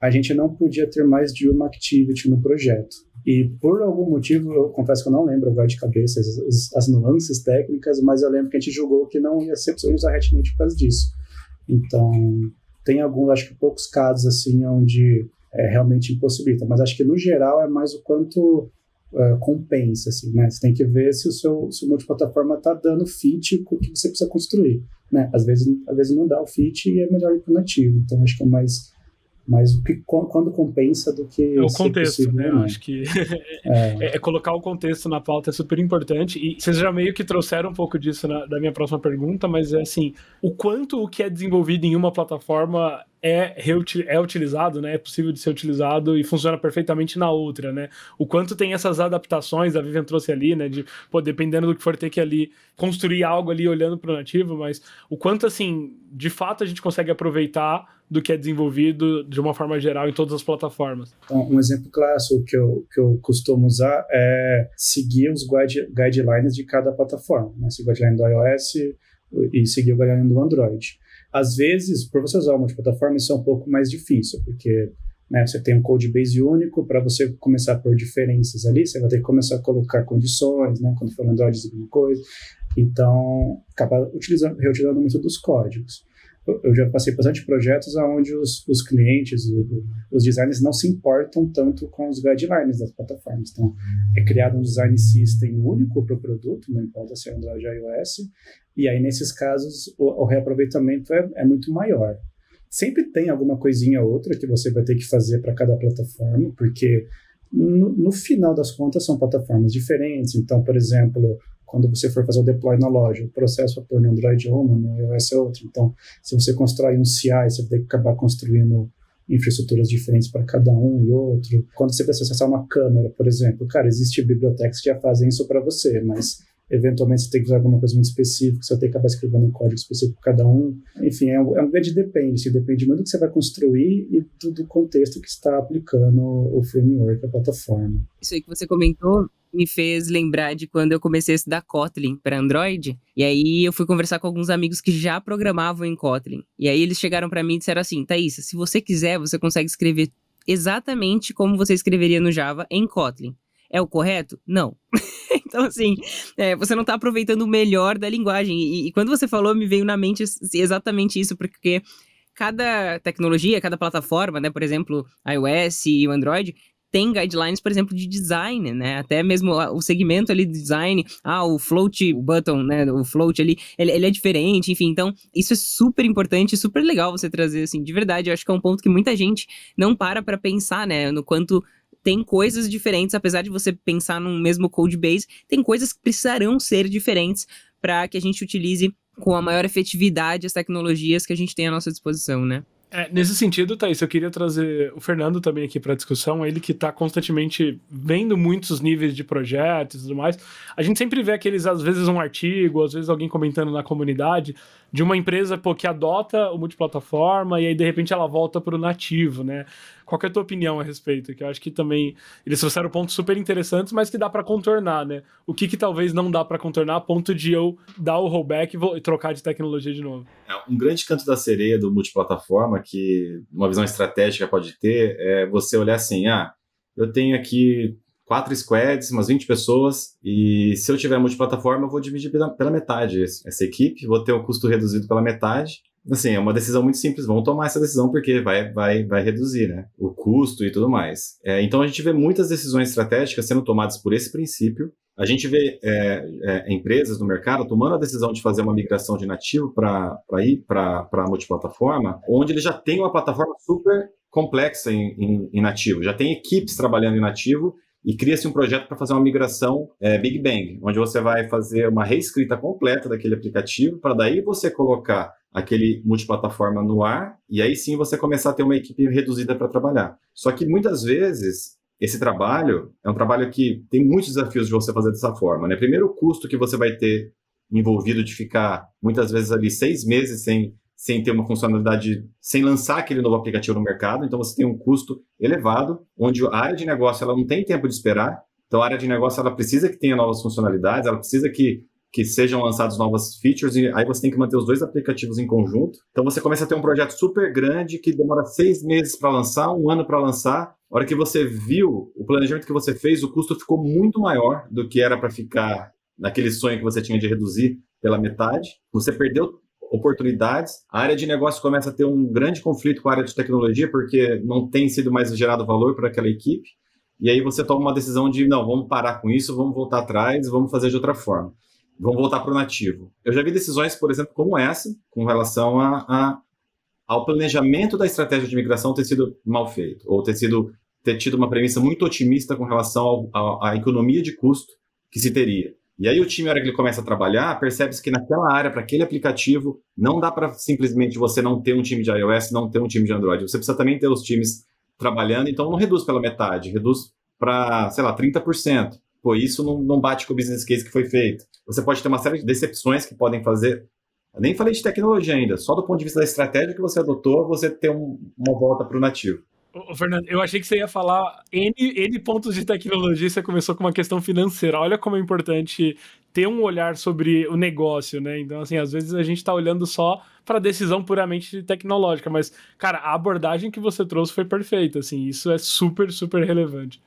a gente não podia ter mais de uma activity no projeto. E por algum motivo, eu confesso que eu não lembro agora de cabeça as, as nuances técnicas, mas eu lembro que a gente julgou que não ia ser possível usar REST por causa disso. Então, tem alguns, acho que poucos casos assim, onde é, realmente impossibilita, mas acho que no geral é mais o quanto uh, compensa, assim, né? Você tem que ver se o seu, seu multiplataforma está dando fit com o que você precisa construir, né? Às vezes, às vezes não dá o fit e é melhor ir para nativo. Então, acho que é mais mas o que quando compensa do que é o contexto, possível, né? né? Acho que é. é. é. colocar o contexto na pauta é super importante e vocês já meio que trouxeram um pouco disso na, da minha próxima pergunta, mas é assim, o quanto o que é desenvolvido em uma plataforma é, é utilizado, né? É possível de ser utilizado e funciona perfeitamente na outra, né? O quanto tem essas adaptações, a Vivian trouxe ali, né? De, pô, dependendo do que for ter que ali construir algo ali olhando para o nativo, mas o quanto, assim, de fato a gente consegue aproveitar do que é desenvolvido de uma forma geral em todas as plataformas. Um exemplo clássico que eu, que eu costumo usar é seguir os guide, guidelines de cada plataforma, né? Seguir o guideline do iOS e seguir o guideline do Android. Às vezes, por você usar uma multiplataforma, isso é um pouco mais difícil, porque né, você tem um code base único, para você começar a pôr diferenças ali, você vai ter que começar a colocar condições, né, quando for Android, alguma coisa. Então, acaba utilizando, reutilizando muito dos códigos eu já passei bastante projetos onde os, os clientes, os designers não se importam tanto com os guidelines das plataformas. Então, é criado um design system único para o produto, não importa se é Android ou iOS, e aí, nesses casos, o, o reaproveitamento é, é muito maior. Sempre tem alguma coisinha ou outra que você vai ter que fazer para cada plataforma, porque no, no, final das contas são plataformas diferentes. Então, por exemplo, quando você for fazer o deploy na loja, o processo para no Android é uma, no iOS é outro. Então, se você constrói um CI, você vai ter que acabar construindo infraestruturas diferentes para cada um e outro. Quando você precisa acessar uma câmera, por exemplo, cara, existe bibliotecas que já fazem isso para você, mas eventualmente você tem que usar alguma coisa muito específica, você vai ter que acabar escrevendo um código específico para cada um. Enfim, é um, é um grande depende, assim, depende muito do que você vai construir e do, do contexto que está aplicando o framework, a plataforma. Isso aí que você comentou me fez lembrar de quando eu comecei a estudar Kotlin para Android. E aí eu fui conversar com alguns amigos que já programavam em Kotlin. E aí eles chegaram para mim e disseram assim: Thaís, se você quiser, você consegue escrever exatamente como você escreveria no Java em Kotlin. É o correto? Não. então, assim, é, você não está aproveitando o melhor da linguagem. E, e, quando você falou, me veio na mente exatamente isso, porque cada tecnologia, cada plataforma, né, por exemplo, iOS e o Android, tem guidelines, por exemplo, de design, né? Até mesmo o segmento ali de design, ah, o float button, né? O float ali, ele, ele, é diferente, enfim. Então, isso é super importante, super legal você trazer, assim, de verdade. Eu acho que é um ponto que muita gente não para para pensar, né? No quanto tem coisas diferentes, apesar de você pensar num mesmo code base, tem coisas que precisarão ser diferentes para que a gente utilize com a maior efetividade as tecnologias que a gente tem à nossa disposição, né? É, nesse sentido, Thaís, eu queria trazer o Fernando também aqui para a discussão, ele que está constantemente vendo muitos níveis de projetos e tudo mais. A gente sempre vê aqueles, às vezes, um artigo, às vezes alguém comentando na comunidade, de uma empresa pô, que adota o multiplataforma e aí, de repente, ela volta para o nativo, né? Qual é a tua opinião a respeito? Que eu acho que também eles trouxeram pontos super interessantes, mas que dá para contornar, né? O que, que talvez não dá para contornar a ponto de eu dar o rollback e, e trocar de tecnologia de novo? É, um grande canto da sereia do multiplataforma que uma visão estratégica pode ter é você olhar assim, ah, eu tenho aqui quatro squads, umas 20 pessoas, e se eu tiver multiplataforma, eu vou dividir pela, pela metade essa equipe, vou ter o custo reduzido pela metade, assim, é uma decisão muito simples. Vamos tomar essa decisão porque vai, vai, vai reduzir, né? O custo e tudo mais. É, então a gente vê muitas decisões estratégicas sendo tomadas por esse princípio. A gente vê é, é, empresas no mercado tomando a decisão de fazer uma migração de nativo para ir para a multiplataforma, onde ele já tem uma plataforma super complexa em, em, em nativo, já tem equipes trabalhando em nativo e cria-se um projeto para fazer uma migração é, Big Bang, onde você vai fazer uma reescrita completa daquele aplicativo para daí você colocar aquele multiplataforma no ar e aí sim você começar a ter uma equipe reduzida para trabalhar. Só que muitas vezes esse trabalho é um trabalho que tem muitos desafios de você fazer dessa forma. Né? Primeiro, o custo que você vai ter envolvido de ficar muitas vezes ali seis meses sem, sem ter uma funcionalidade, sem lançar aquele novo aplicativo no mercado. Então você tem um custo elevado, onde a área de negócio ela não tem tempo de esperar. Então a área de negócio ela precisa que tenha novas funcionalidades, ela precisa que que sejam lançados novas features, e aí você tem que manter os dois aplicativos em conjunto. Então você começa a ter um projeto super grande que demora seis meses para lançar, um ano para lançar. A hora que você viu o planejamento que você fez, o custo ficou muito maior do que era para ficar naquele sonho que você tinha de reduzir pela metade. Você perdeu oportunidades. A área de negócio começa a ter um grande conflito com a área de tecnologia, porque não tem sido mais gerado valor para aquela equipe. e aí você toma uma decisão de, não, vamos parar com isso, vamos voltar atrás, vamos fazer de outra forma. Vamos voltar para o nativo. Eu já vi decisões, por exemplo, como essa, com relação a, a, ao planejamento da estratégia de migração ter sido mal feito, ou ter, sido, ter tido uma premissa muito otimista com relação à economia de custo que se teria. E aí o time, na hora que ele começa a trabalhar, percebe-se que naquela área, para aquele aplicativo, não dá para simplesmente você não ter um time de iOS, não ter um time de Android. Você precisa também ter os times trabalhando, então não reduz pela metade, reduz para, sei lá, 30%. Pô, isso não, não bate com o business case que foi feito. Você pode ter uma série de decepções que podem fazer. Eu nem falei de tecnologia ainda, só do ponto de vista da estratégia que você adotou, você ter um, uma volta para o nativo. Ô, Fernando, eu achei que você ia falar N, N pontos de tecnologia, você começou com uma questão financeira. Olha como é importante ter um olhar sobre o negócio, né? Então, assim, às vezes a gente está olhando só para decisão puramente tecnológica, mas, cara, a abordagem que você trouxe foi perfeita, assim, isso é super, super relevante.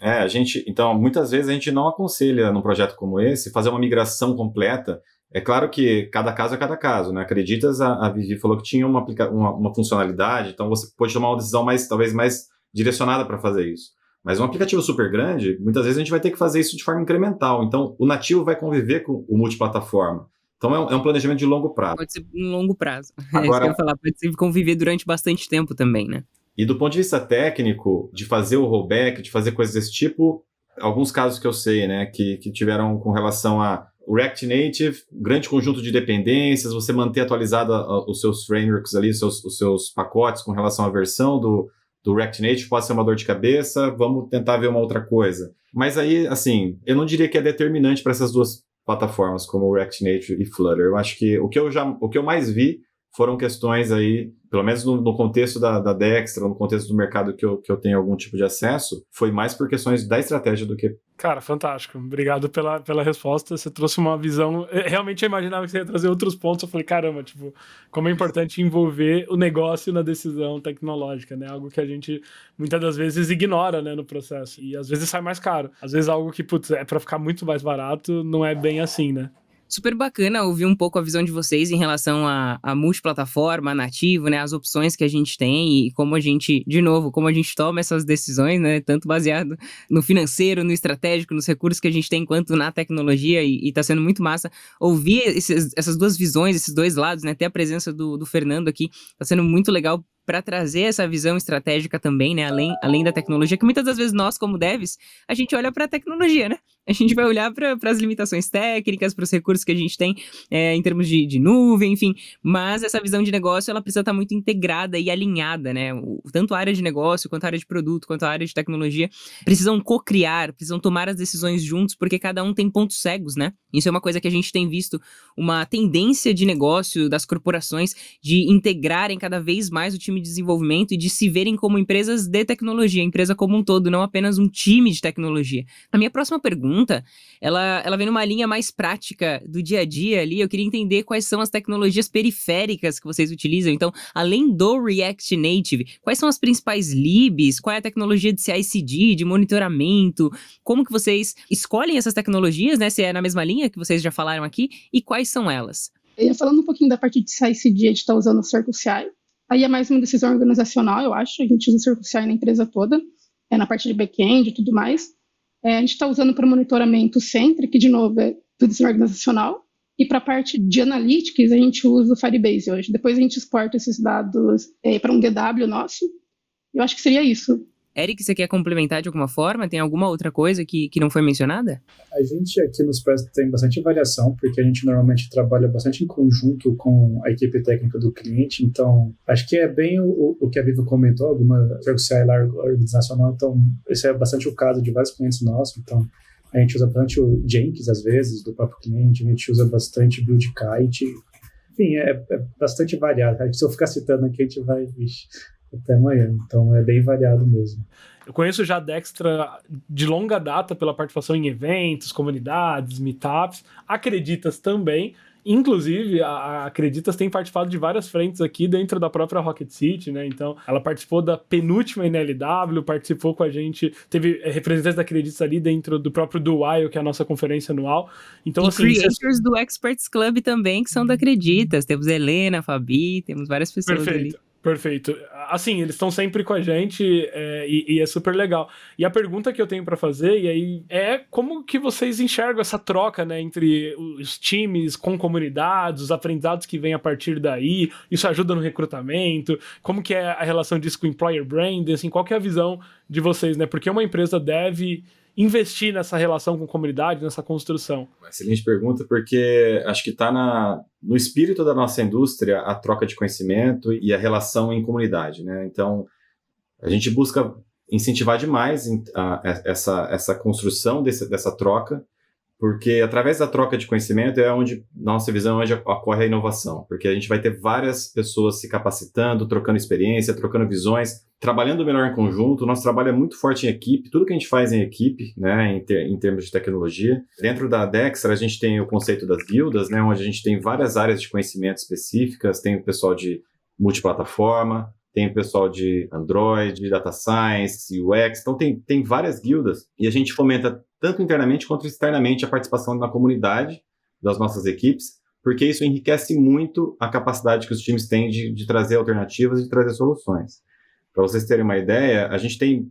É, a gente, então, muitas vezes a gente não aconselha num projeto como esse fazer uma migração completa é claro que cada caso é cada caso, né? Acreditas, a, a Vivi falou que tinha uma, uma, uma, funcionalidade, então você pode tomar uma decisão mais, talvez mais direcionada para fazer isso. Mas um aplicativo super grande, muitas vezes a gente vai ter que fazer isso de forma incremental. Então, o nativo vai conviver com o multiplataforma. Então, é um, é um planejamento de longo prazo. Pode ser um longo prazo. Agora, é isso que eu ia falar. Pode ser conviver durante bastante tempo também, né? E do ponto de vista técnico, de fazer o rollback, de fazer coisas desse tipo, alguns casos que eu sei, né, que, que tiveram com relação a o React Native, grande conjunto de dependências, você manter atualizado os seus frameworks ali, os seus, os seus pacotes com relação à versão do, do React Native pode ser uma dor de cabeça, vamos tentar ver uma outra coisa. Mas aí, assim, eu não diria que é determinante para essas duas plataformas, como o React Native e Flutter. Eu acho que o que eu já, o que eu mais vi foram questões aí, pelo menos no, no contexto da, da, Dextra, no contexto do mercado que eu, que eu tenho algum tipo de acesso, foi mais por questões da estratégia do que. Cara, fantástico. Obrigado pela, pela resposta. Você trouxe uma visão. Realmente eu imaginava que você ia trazer outros pontos. Eu falei, caramba, tipo, como é importante envolver o negócio na decisão tecnológica, né? Algo que a gente muitas das vezes ignora, né, no processo. E às vezes sai mais caro. Às vezes algo que, putz, é para ficar muito mais barato, não é bem assim, né? Super bacana ouvir um pouco a visão de vocês em relação a, a multiplataforma, nativo, né? As opções que a gente tem e como a gente, de novo, como a gente toma essas decisões, né? Tanto baseado no financeiro, no estratégico, nos recursos que a gente tem, quanto na tecnologia. E, e tá sendo muito massa ouvir esses, essas duas visões, esses dois lados, né? Ter a presença do, do Fernando aqui. Tá sendo muito legal para trazer essa visão estratégica também, né? Além, além da tecnologia, que muitas das vezes nós, como devs, a gente olha para a tecnologia, né? A gente vai olhar para as limitações técnicas, para os recursos que a gente tem é, em termos de, de, nuvem, enfim. Mas essa visão de negócio, ela precisa estar tá muito integrada e alinhada, né? O, tanto a área de negócio, quanto a área de produto, quanto a área de tecnologia, precisam co-criar, precisam tomar as decisões juntos, porque cada um tem pontos cegos, né? Isso é uma coisa que a gente tem visto, uma tendência de negócio das corporações de integrarem cada vez mais o time de desenvolvimento e de se verem como empresas de tecnologia, empresa como um todo, não apenas um time de tecnologia. A minha próxima pergunta, ela, ela vem numa linha mais prática do dia a dia ali. Eu queria entender quais são as tecnologias periféricas que vocês utilizam. Então, além do React Native, quais são as principais libs? Qual é a tecnologia de CI/CD, de monitoramento? Como que vocês escolhem essas tecnologias, né? Se é na mesma linha que vocês já falaram aqui, e quais são elas? Falando um pouquinho da parte de CI/CD, a gente está usando o Circle CI, Aí é mais uma decisão organizacional, eu acho. A gente usa o Circle CI na empresa toda, é na parte de back-end e tudo mais. É, a gente está usando para monitoramento sempre, que de novo é tudo design organizacional. E para a parte de analytics, a gente usa o Firebase hoje. Depois a gente exporta esses dados é, para um DW nosso. Eu acho que seria isso. Eric, você quer complementar de alguma forma? Tem alguma outra coisa que, que não foi mencionada? A gente aqui nos Press tem bastante variação, porque a gente normalmente trabalha bastante em conjunto com a equipe técnica do cliente, então acho que é bem o, o que a Vivo comentou, alguma CI organizacional, então esse é bastante o caso de vários clientes nossos, então a gente usa bastante o Jenkins às vezes, do próprio cliente, a gente usa bastante Buildkite, enfim, é, é bastante variado. Se eu ficar citando aqui, a gente vai, vixe, até amanhã. Então é bem variado mesmo. Eu conheço já a Dextra de longa data pela participação em eventos, comunidades, meetups. Acreditas também. Inclusive, a Acreditas tem participado de várias frentes aqui dentro da própria Rocket City, né? Então, ela participou da penúltima NLW, participou com a gente, teve eh, representantes da Acreditas ali dentro do próprio Dual, que é a nossa conferência anual. Então, e assim. Creators você... do Experts Club também, que são da Acreditas. Temos Helena, Fabi, temos várias pessoas Perfeito. ali. Perfeito. Assim, eles estão sempre com a gente é, e, e, é super legal. E a pergunta que eu tenho para fazer e aí é como que vocês enxergam essa troca, né, entre os times com comunidades, os aprendizados que vêm a partir daí. Isso ajuda no recrutamento. Como que é a relação disso com o employer brand? Assim, qual que é a visão de vocês, né? Porque uma empresa deve investir nessa relação com comunidade, nessa construção? Excelente pergunta, porque acho que está no espírito da nossa indústria a troca de conhecimento e a relação em comunidade. Né? Então, a gente busca incentivar demais a, essa, essa construção desse, dessa troca, porque através da troca de conhecimento é onde, nossa visão, é onde ocorre a inovação, porque a gente vai ter várias pessoas se capacitando, trocando experiência, trocando visões, trabalhando melhor em conjunto. Nosso trabalho é muito forte em equipe, tudo que a gente faz em equipe, né, em, ter, em termos de tecnologia. Dentro da Dextra, a gente tem o conceito das guildas, né, onde a gente tem várias áreas de conhecimento específicas, tem o pessoal de multiplataforma, tem o pessoal de Android, Data Science, UX, então tem, tem várias guildas. E a gente fomenta tanto internamente quanto externamente a participação na comunidade das nossas equipes, porque isso enriquece muito a capacidade que os times têm de, de trazer alternativas e de trazer soluções. Para vocês terem uma ideia, a gente tem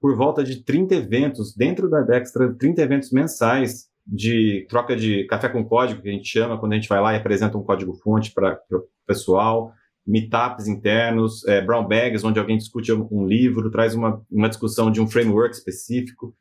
por volta de 30 eventos dentro da Dextra, 30 eventos mensais de troca de café com código, que a gente chama, quando a gente vai lá e apresenta um código-fonte para o pessoal, meetups internos, é, brown bags, onde alguém discute um livro, traz uma, uma discussão de um framework específico.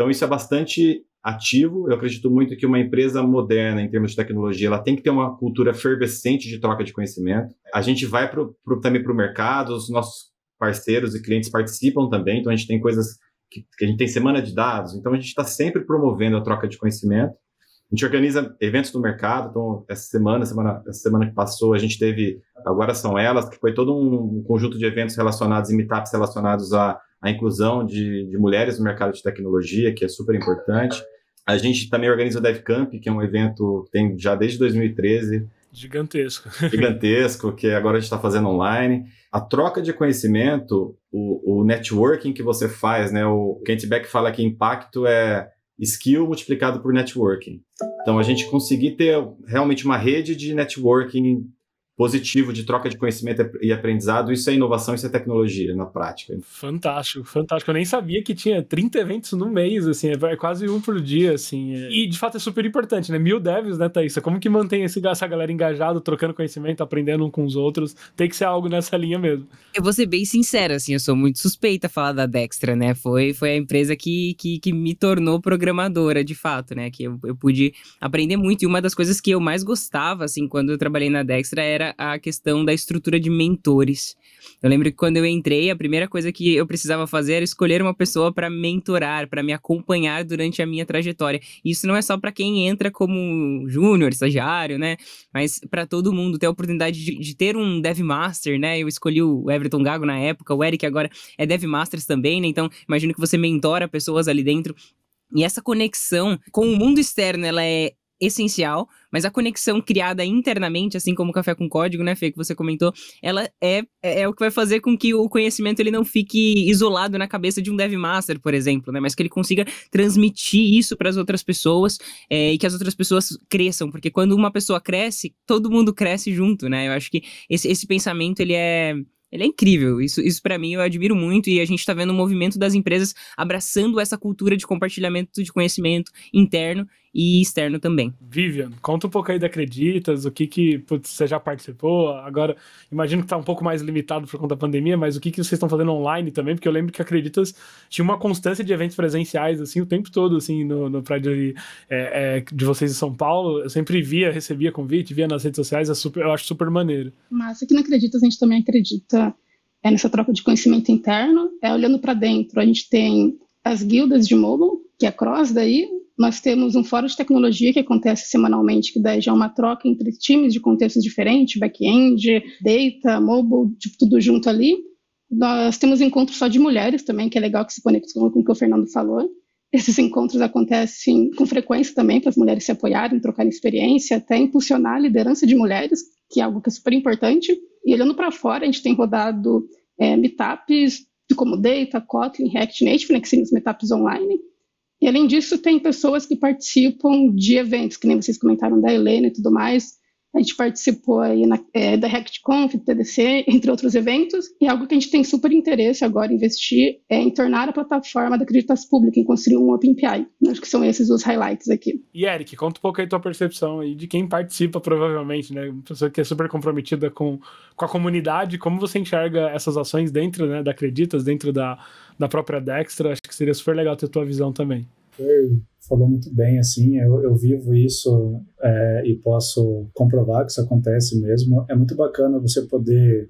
Então, isso é bastante ativo. Eu acredito muito que uma empresa moderna, em termos de tecnologia, ela tem que ter uma cultura efervescente de troca de conhecimento. A gente vai pro, pro, também para o mercado, os nossos parceiros e clientes participam também, então a gente tem coisas que, que a gente tem semana de dados, então a gente está sempre promovendo a troca de conhecimento. A gente organiza eventos no mercado, então essa semana, semana, essa semana que passou, a gente teve, agora são elas, que foi todo um conjunto de eventos relacionados e meetups relacionados à, à inclusão de, de mulheres no mercado de tecnologia, que é super importante. A gente também organiza o DevCamp, que é um evento que tem já desde 2013. Gigantesco. Gigantesco, que agora a gente está fazendo online. A troca de conhecimento, o, o networking que você faz, né? O Kent Beck fala que impacto é skill multiplicado por networking. Então, a gente conseguir ter realmente uma rede de networking positivo de troca de conhecimento e aprendizado, isso é inovação, isso é tecnologia na prática. Fantástico, fantástico. Eu nem sabia que tinha 30 eventos no mês, assim, é quase um por dia, assim. É. E de fato é super importante, né? Mil devs, né, Thaís? Como que mantém esse, essa galera engajada, trocando conhecimento, aprendendo um com os outros? Tem que ser algo nessa linha mesmo. Eu vou ser bem sincera, assim, eu sou muito suspeita a falar da Dextra, né? Foi, foi a empresa que, que, que me tornou programadora, de fato, né? Que eu, eu pude aprender muito. E uma das coisas que eu mais gostava, assim, quando eu trabalhei na Dextra era a questão da estrutura de mentores. Eu lembro que quando eu entrei, a primeira coisa que eu precisava fazer era escolher uma pessoa para mentorar, para me acompanhar durante a minha trajetória. Isso não é só para quem entra como júnior, estagiário, né? Mas para todo mundo ter a oportunidade de, de, ter um Dev Master, né? Eu escolhi o Everton Gago na época, o Eric agora é Dev Masters também, né? Então, imagino que você mentora pessoas ali dentro. E essa conexão com o mundo externo, ela é essencial, mas a conexão criada internamente, assim como o café com código, né, Fê, que você comentou, ela é, é, é o que vai fazer com que o conhecimento ele não fique isolado na cabeça de um dev master, por exemplo, né, mas que ele consiga transmitir isso para as outras pessoas é, e que as outras pessoas cresçam, porque quando uma pessoa cresce, todo mundo cresce junto, né? Eu acho que esse, esse pensamento ele é ele é incrível. Isso, isso para mim eu admiro muito e a gente está vendo o movimento das empresas abraçando essa cultura de compartilhamento de conhecimento interno e externo também. Vivian, conta um pouco aí da Acreditas, o que que putz, você já participou, agora imagino que está um pouco mais limitado por conta da pandemia, mas o que que vocês estão fazendo online também, porque eu lembro que Acreditas tinha uma constância de eventos presenciais, assim, o tempo todo, assim, no, no prédio ali, é, é, de vocês em São Paulo, eu sempre via, recebia convite, via nas redes sociais, é super, eu acho super maneiro. Mas aqui na Acreditas a gente também acredita é nessa troca de conhecimento interno, é olhando para dentro, a gente tem as guildas de mobile, que é a Cross daí, nós temos um fórum de tecnologia que acontece semanalmente, que daí já é uma troca entre times de contextos diferentes, back-end, data, mobile, tudo junto ali. Nós temos encontros só de mulheres também, que é legal que se conectam com o que o Fernando falou. Esses encontros acontecem com frequência também para as mulheres se apoiarem, trocarem experiência, até impulsionar a liderança de mulheres, que é algo que é super importante. E olhando para fora, a gente tem rodado é, meetups como Data, Kotlin, React Native, né, que seriam os meetups online, e além disso, tem pessoas que participam de eventos, que nem vocês comentaram da Helena e tudo mais. A gente participou aí na, é, da RectConf, TDC, entre outros eventos, e algo que a gente tem super interesse agora investir é em tornar a plataforma da Acreditas Pública, em construir um OpenPI. Acho que são esses os highlights aqui. E Eric, conta um pouco aí tua percepção aí de quem participa, provavelmente, né? Uma pessoa que é super comprometida com, com a comunidade, como você enxerga essas ações dentro né, da Acreditas, dentro da, da própria Dextra? Acho que seria super legal ter tua visão também falou muito bem, assim, eu, eu vivo isso é, e posso comprovar que isso acontece mesmo. É muito bacana você poder,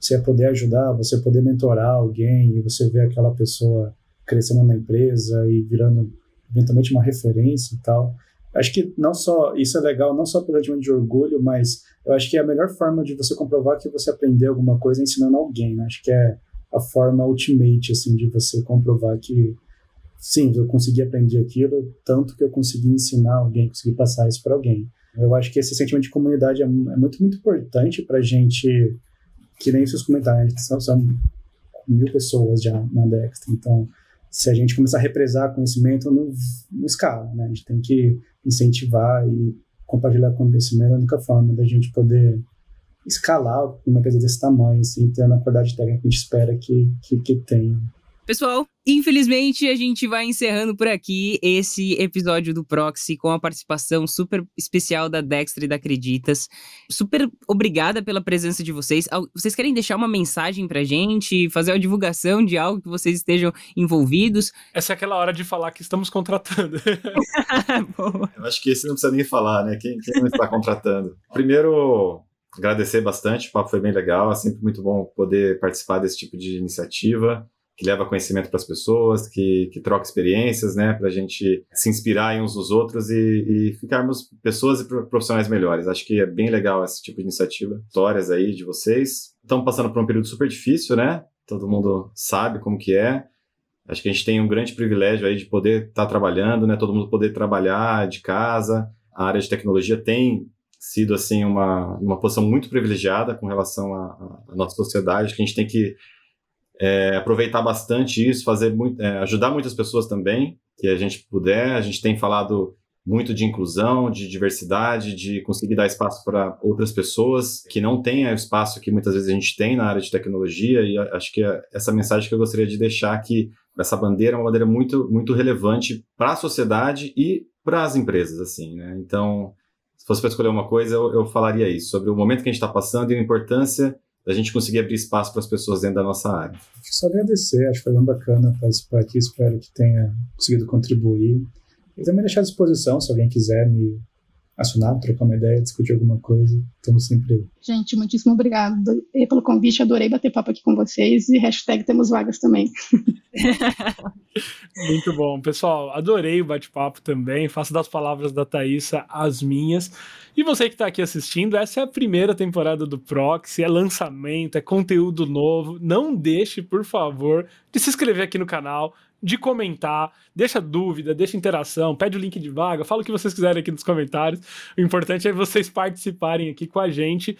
você poder ajudar, você poder mentorar alguém e você ver aquela pessoa crescendo na empresa e virando eventualmente uma referência e tal. Acho que não só isso é legal, não só pelo sentimento de orgulho, mas eu acho que é a melhor forma de você comprovar que você aprendeu alguma coisa ensinando alguém. Né? Acho que é a forma ultimate assim de você comprovar que sim, eu consegui aprender aquilo, tanto que eu consegui ensinar alguém, consegui passar isso para alguém. Eu acho que esse sentimento de comunidade é, é muito, muito importante para gente, que nem seus comentários, são, são mil pessoas já na Dexter, então se a gente começar a represar conhecimento, não, não escala, né? A gente tem que incentivar e compartilhar conhecimento, é a única forma da gente poder escalar uma empresa desse tamanho, assim, tendo a qualidade técnica que a gente espera que, que, que tenha. Pessoal, infelizmente a gente vai encerrando por aqui esse episódio do Proxy com a participação super especial da Dexter e da Acreditas. Super obrigada pela presença de vocês. Vocês querem deixar uma mensagem pra gente, fazer uma divulgação de algo que vocês estejam envolvidos? Essa é aquela hora de falar que estamos contratando. Eu acho que esse não precisa nem falar, né? Quem, quem não está contratando? Primeiro, agradecer bastante, o papo foi bem legal, é sempre muito bom poder participar desse tipo de iniciativa que leva conhecimento para as pessoas, que, que troca experiências, né, para a gente se inspirar uns nos outros e, e ficarmos pessoas e profissionais melhores. Acho que é bem legal esse tipo de iniciativa. Histórias aí de vocês. Estamos passando por um período super difícil, né? Todo mundo sabe como que é. Acho que a gente tem um grande privilégio aí de poder estar tá trabalhando, né? Todo mundo poder trabalhar de casa. A área de tecnologia tem sido assim uma, uma posição muito privilegiada com relação à nossa sociedade, que a gente tem que é, aproveitar bastante isso, fazer muito, é, ajudar muitas pessoas também, que a gente puder. A gente tem falado muito de inclusão, de diversidade, de conseguir dar espaço para outras pessoas que não têm o espaço que muitas vezes a gente tem na área de tecnologia. E acho que é essa mensagem que eu gostaria de deixar aqui, essa bandeira é uma bandeira muito, muito relevante para a sociedade e para as empresas, assim, né? Então, fosse para escolher uma coisa, eu, eu falaria isso, sobre o momento que a gente está passando e a importância da gente conseguir abrir espaço para as pessoas dentro da nossa área. Só agradecer, acho que foi bem bacana participar aqui, espero que tenha conseguido contribuir. E também deixar à disposição, se alguém quiser me acionar, trocar uma ideia, discutir alguma coisa, estamos sempre aí. Gente, muitíssimo obrigado pelo convite, adorei bater papo aqui com vocês e hashtag temos vagas também. Muito bom. Pessoal, adorei o bate-papo também, faço das palavras da Thaisa as minhas. E você que está aqui assistindo, essa é a primeira temporada do Proxy, é lançamento, é conteúdo novo. Não deixe, por favor, de se inscrever aqui no canal, de comentar, deixa dúvida, deixa interação, pede o link de vaga, fala o que vocês quiserem aqui nos comentários. O importante é vocês participarem aqui com a gente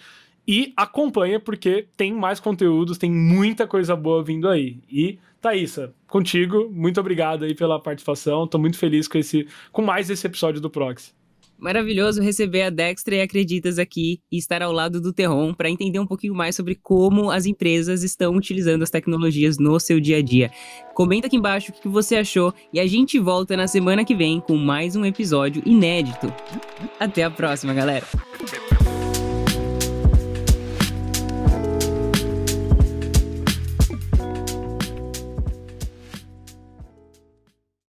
e acompanha porque tem mais conteúdos, tem muita coisa boa vindo aí. E Thaisa, contigo, muito obrigado aí pela participação. Tô muito feliz com esse com mais esse episódio do Proxy. Maravilhoso receber a Dextra e Acreditas aqui e estar ao lado do Terron para entender um pouquinho mais sobre como as empresas estão utilizando as tecnologias no seu dia a dia. Comenta aqui embaixo o que você achou e a gente volta na semana que vem com mais um episódio inédito. Até a próxima, galera!